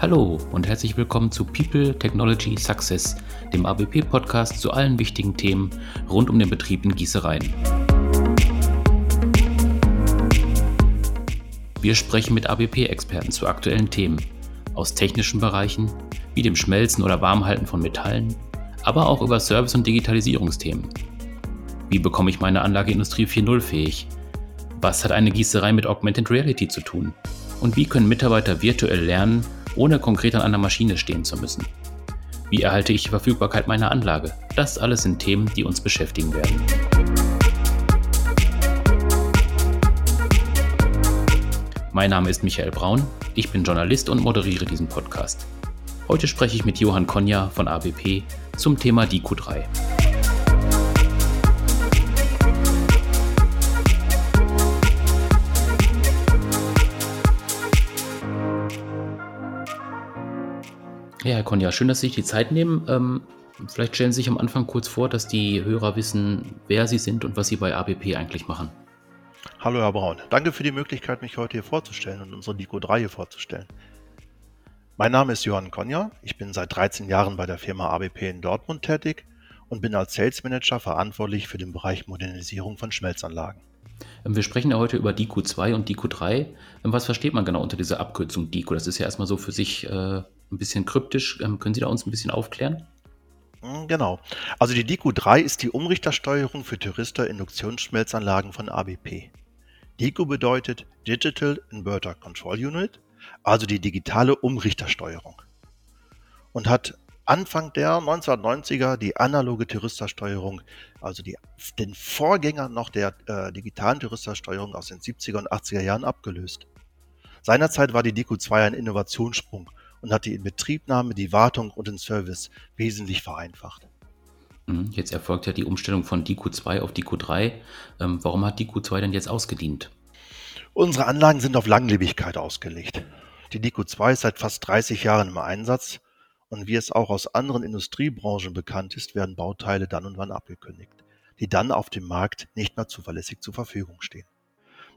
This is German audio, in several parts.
Hallo und herzlich willkommen zu People Technology Success, dem ABP-Podcast zu allen wichtigen Themen rund um den Betrieb in Gießereien. Wir sprechen mit ABP-Experten zu aktuellen Themen aus technischen Bereichen wie dem Schmelzen oder Warmhalten von Metallen, aber auch über Service- und Digitalisierungsthemen. Wie bekomme ich meine Anlage Industrie 4.0 fähig? Was hat eine Gießerei mit Augmented Reality zu tun? Und wie können Mitarbeiter virtuell lernen, ohne konkret an einer Maschine stehen zu müssen. Wie erhalte ich die Verfügbarkeit meiner Anlage? Das alles sind Themen, die uns beschäftigen werden. Mein Name ist Michael Braun, ich bin Journalist und moderiere diesen Podcast. Heute spreche ich mit Johann Konja von ABP zum Thema DQ3. Ja, Herr Konja, schön, dass Sie sich die Zeit nehmen. Ähm, vielleicht stellen Sie sich am Anfang kurz vor, dass die Hörer wissen, wer Sie sind und was Sie bei ABP eigentlich machen. Hallo Herr Braun, danke für die Möglichkeit, mich heute hier vorzustellen und unsere Nico 3 hier vorzustellen. Mein Name ist Johann Konja, ich bin seit 13 Jahren bei der Firma ABP in Dortmund tätig und bin als Sales Manager verantwortlich für den Bereich Modernisierung von Schmelzanlagen. Ähm, wir sprechen ja heute über DICO 2 und DICO 3. Ähm, was versteht man genau unter dieser Abkürzung DICO? Das ist ja erstmal so für sich äh, ein bisschen kryptisch. Ähm, können Sie da uns ein bisschen aufklären? Hm, genau. Also die DICU 3 ist die Umrichtersteuerung für Thyristor-Induktionsschmelzanlagen von ABP. DICU bedeutet Digital Inverter Control Unit, also die digitale Umrichtersteuerung. Und hat Anfang der 1990er die analoge Thyristorsteuerung, also die, den Vorgänger noch der äh, digitalen Thyristorsteuerung aus den 70er und 80er Jahren abgelöst. Seinerzeit war die DICU 2 ein Innovationssprung und hat die Inbetriebnahme, die Wartung und den Service wesentlich vereinfacht. Mhm, jetzt erfolgt ja die Umstellung von DQ2 auf DQ3. Ähm, warum hat DQ2 denn jetzt ausgedient? Unsere Anlagen sind auf Langlebigkeit ausgelegt. Die DQ2 ist seit fast 30 Jahren im Einsatz und wie es auch aus anderen Industriebranchen bekannt ist, werden Bauteile dann und wann abgekündigt, die dann auf dem Markt nicht mehr zuverlässig zur Verfügung stehen.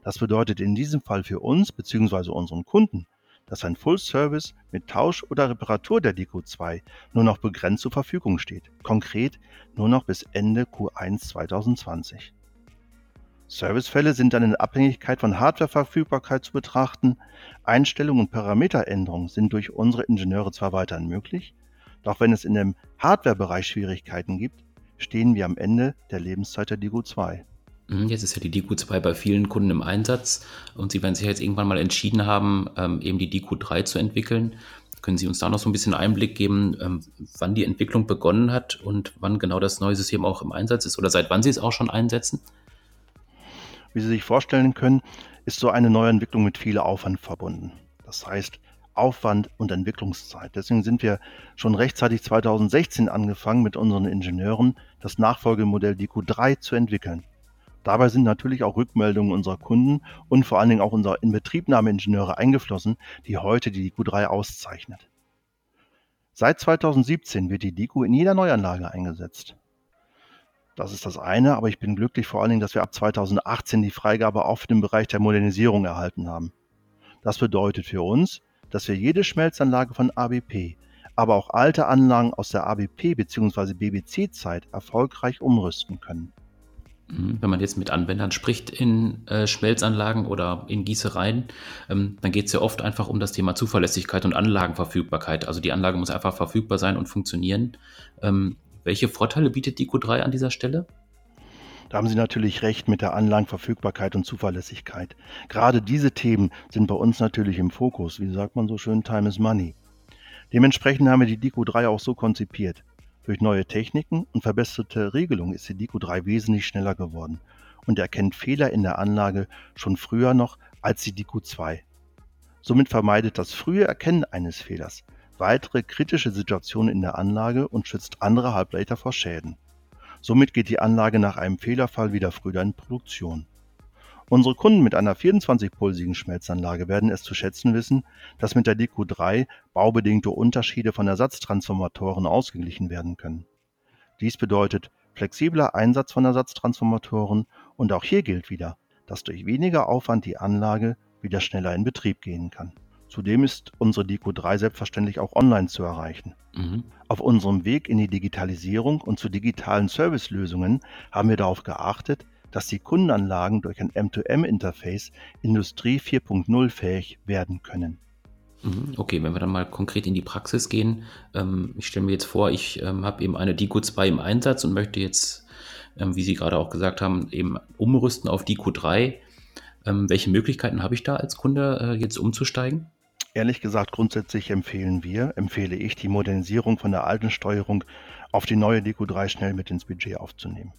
Das bedeutet in diesem Fall für uns bzw. unseren Kunden dass ein Full Service mit Tausch oder Reparatur der Deco 2 nur noch begrenzt zur Verfügung steht, konkret nur noch bis Ende Q1 2020. Servicefälle sind dann in Abhängigkeit von Hardwareverfügbarkeit zu betrachten. Einstellungen und Parameteränderungen sind durch unsere Ingenieure zwar weiterhin möglich, doch wenn es in dem Hardwarebereich Schwierigkeiten gibt, stehen wir am Ende der Lebenszeit der Digo 2. Mhm, jetzt ist ja die DQ2 bei vielen Kunden im Einsatz und Sie werden sich jetzt irgendwann mal entschieden haben, ähm, eben die DQ3 zu entwickeln. Können Sie uns da noch so ein bisschen Einblick geben, ähm, wann die Entwicklung begonnen hat und wann genau das neue System auch im Einsatz ist oder seit wann Sie es auch schon einsetzen? Wie Sie sich vorstellen können, ist so eine Neuentwicklung mit viel Aufwand verbunden. Das heißt, Aufwand und Entwicklungszeit. Deswegen sind wir schon rechtzeitig 2016 angefangen, mit unseren Ingenieuren das Nachfolgemodell DQ3 zu entwickeln. Dabei sind natürlich auch Rückmeldungen unserer Kunden und vor allen Dingen auch unserer Inbetriebnahmeingenieure eingeflossen, die heute die DICU 3 auszeichnet. Seit 2017 wird die DICU in jeder Neuanlage eingesetzt. Das ist das eine, aber ich bin glücklich vor allen Dingen, dass wir ab 2018 die Freigabe auch für den Bereich der Modernisierung erhalten haben. Das bedeutet für uns, dass wir jede Schmelzanlage von ABP, aber auch alte Anlagen aus der ABP bzw. BBC-Zeit erfolgreich umrüsten können. Mhm. Wenn man jetzt mit Anwendern spricht in äh, Schmelzanlagen oder in Gießereien, ähm, dann geht es ja oft einfach um das Thema Zuverlässigkeit und Anlagenverfügbarkeit. Also die Anlage muss einfach verfügbar sein und funktionieren. Ähm, welche Vorteile bietet die Q3 an dieser Stelle? Da haben Sie natürlich recht mit der Anlagenverfügbarkeit und Zuverlässigkeit. Gerade diese Themen sind bei uns natürlich im Fokus. Wie sagt man so schön, Time is Money. Dementsprechend haben wir die DICO 3 auch so konzipiert. Durch neue Techniken und verbesserte Regelungen ist die Dico 3 wesentlich schneller geworden und erkennt Fehler in der Anlage schon früher noch als die Dico 2. Somit vermeidet das frühe Erkennen eines Fehlers weitere kritische Situationen in der Anlage und schützt andere Halbleiter vor Schäden. Somit geht die Anlage nach einem Fehlerfall wieder früher in Produktion. Unsere Kunden mit einer 24-pulsigen Schmelzanlage werden es zu schätzen wissen, dass mit der DQ3 baubedingte Unterschiede von Ersatztransformatoren ausgeglichen werden können. Dies bedeutet flexibler Einsatz von Ersatztransformatoren und auch hier gilt wieder, dass durch weniger Aufwand die Anlage wieder schneller in Betrieb gehen kann. Zudem ist unsere DQ3 selbstverständlich auch online zu erreichen. Mhm. Auf unserem Weg in die Digitalisierung und zu digitalen Servicelösungen haben wir darauf geachtet, dass die Kundenanlagen durch ein M2M-Interface Industrie 4.0 fähig werden können. Mhm. Okay, wenn wir dann mal konkret in die Praxis gehen, ähm, ich stelle mir jetzt vor, ich ähm, habe eben eine DQ2 im Einsatz und möchte jetzt, ähm, wie Sie gerade auch gesagt haben, eben umrüsten auf DQ3. Ähm, welche Möglichkeiten habe ich da als Kunde äh, jetzt umzusteigen? Ehrlich gesagt, grundsätzlich empfehlen wir, empfehle ich, die Modernisierung von der alten Steuerung auf die neue DQ3 schnell mit ins Budget aufzunehmen.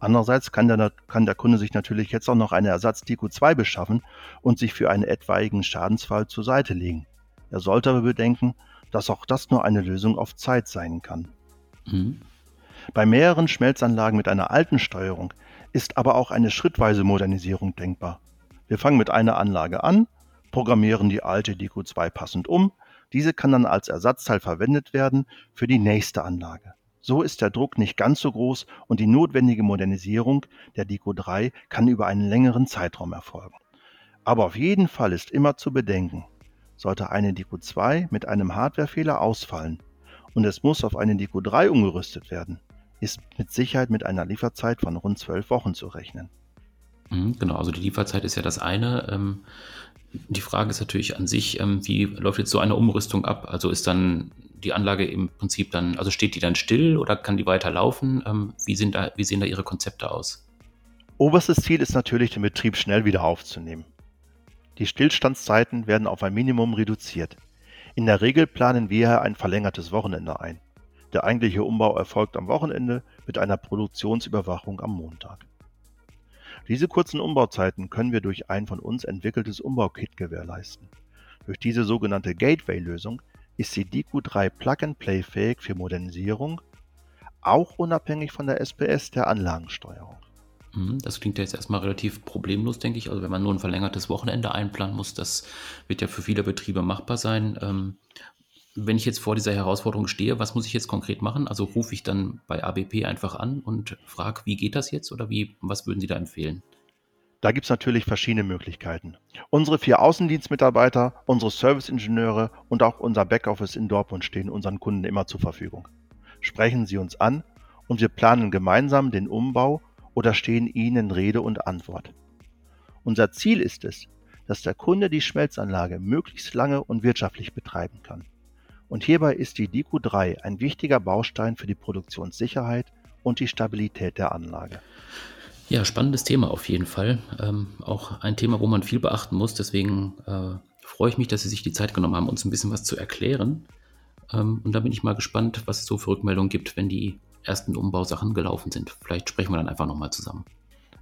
Andererseits kann der, kann der Kunde sich natürlich jetzt auch noch eine Ersatz DQ2 beschaffen und sich für einen etwaigen Schadensfall zur Seite legen. Er sollte aber bedenken, dass auch das nur eine Lösung auf Zeit sein kann. Mhm. Bei mehreren Schmelzanlagen mit einer alten Steuerung ist aber auch eine schrittweise Modernisierung denkbar. Wir fangen mit einer Anlage an programmieren die alte DQ2 passend um. Diese kann dann als Ersatzteil verwendet werden für die nächste Anlage. So ist der Druck nicht ganz so groß und die notwendige Modernisierung der DQ3 kann über einen längeren Zeitraum erfolgen. Aber auf jeden Fall ist immer zu bedenken, sollte eine DQ2 mit einem Hardwarefehler ausfallen und es muss auf eine DQ3 umgerüstet werden, ist mit Sicherheit mit einer Lieferzeit von rund zwölf Wochen zu rechnen. Mhm, genau, also die Lieferzeit ist ja das eine. Ähm, die Frage ist natürlich an sich, ähm, wie läuft jetzt so eine Umrüstung ab? Also ist dann die Anlage im Prinzip dann, also steht die dann still oder kann die weiter laufen? Ähm, wie, sind da, wie sehen da Ihre Konzepte aus? Oberstes Ziel ist natürlich, den Betrieb schnell wieder aufzunehmen. Die Stillstandszeiten werden auf ein Minimum reduziert. In der Regel planen wir ein verlängertes Wochenende ein. Der eigentliche Umbau erfolgt am Wochenende mit einer Produktionsüberwachung am Montag. Diese kurzen Umbauzeiten können wir durch ein von uns entwickeltes Umbaukit gewährleisten. Durch diese sogenannte Gateway-Lösung ist die DQ3 Plug-and-Play fähig für Modernisierung, auch unabhängig von der SPS der Anlagensteuerung. Mhm, das klingt ja jetzt erstmal relativ problemlos, denke ich. Also wenn man nur ein verlängertes Wochenende einplanen muss, das wird ja für viele Betriebe machbar sein. Ähm, wenn ich jetzt vor dieser Herausforderung stehe, was muss ich jetzt konkret machen? Also rufe ich dann bei ABP einfach an und frage, wie geht das jetzt oder wie, was würden Sie da empfehlen? Da gibt es natürlich verschiedene Möglichkeiten. Unsere vier Außendienstmitarbeiter, unsere Serviceingenieure und auch unser Backoffice in Dortmund stehen unseren Kunden immer zur Verfügung. Sprechen Sie uns an und wir planen gemeinsam den Umbau oder stehen Ihnen Rede und Antwort. Unser Ziel ist es, dass der Kunde die Schmelzanlage möglichst lange und wirtschaftlich betreiben kann. Und hierbei ist die DQ3 ein wichtiger Baustein für die Produktionssicherheit und die Stabilität der Anlage. Ja, spannendes Thema auf jeden Fall. Ähm, auch ein Thema, wo man viel beachten muss. Deswegen äh, freue ich mich, dass Sie sich die Zeit genommen haben, uns ein bisschen was zu erklären. Ähm, und da bin ich mal gespannt, was es so für Rückmeldungen gibt, wenn die ersten Umbausachen gelaufen sind. Vielleicht sprechen wir dann einfach nochmal zusammen.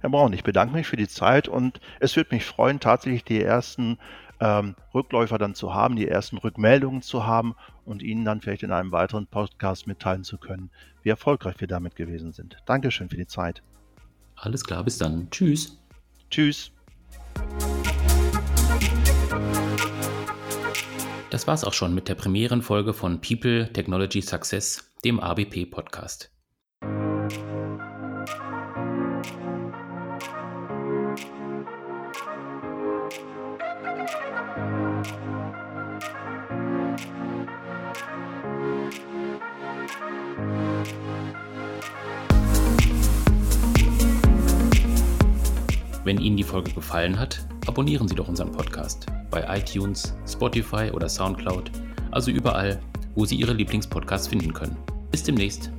Herr Braun, ich bedanke mich für die Zeit und es würde mich freuen, tatsächlich die ersten ähm, Rückläufer dann zu haben, die ersten Rückmeldungen zu haben und Ihnen dann vielleicht in einem weiteren Podcast mitteilen zu können, wie erfolgreich wir damit gewesen sind. Dankeschön für die Zeit. Alles klar, bis dann. Tschüss. Tschüss. Das war's auch schon mit der Premierenfolge von People Technology Success, dem ABP Podcast. Wenn Ihnen die Folge gefallen hat, abonnieren Sie doch unseren Podcast bei iTunes, Spotify oder SoundCloud, also überall, wo Sie Ihre Lieblingspodcasts finden können. Bis demnächst.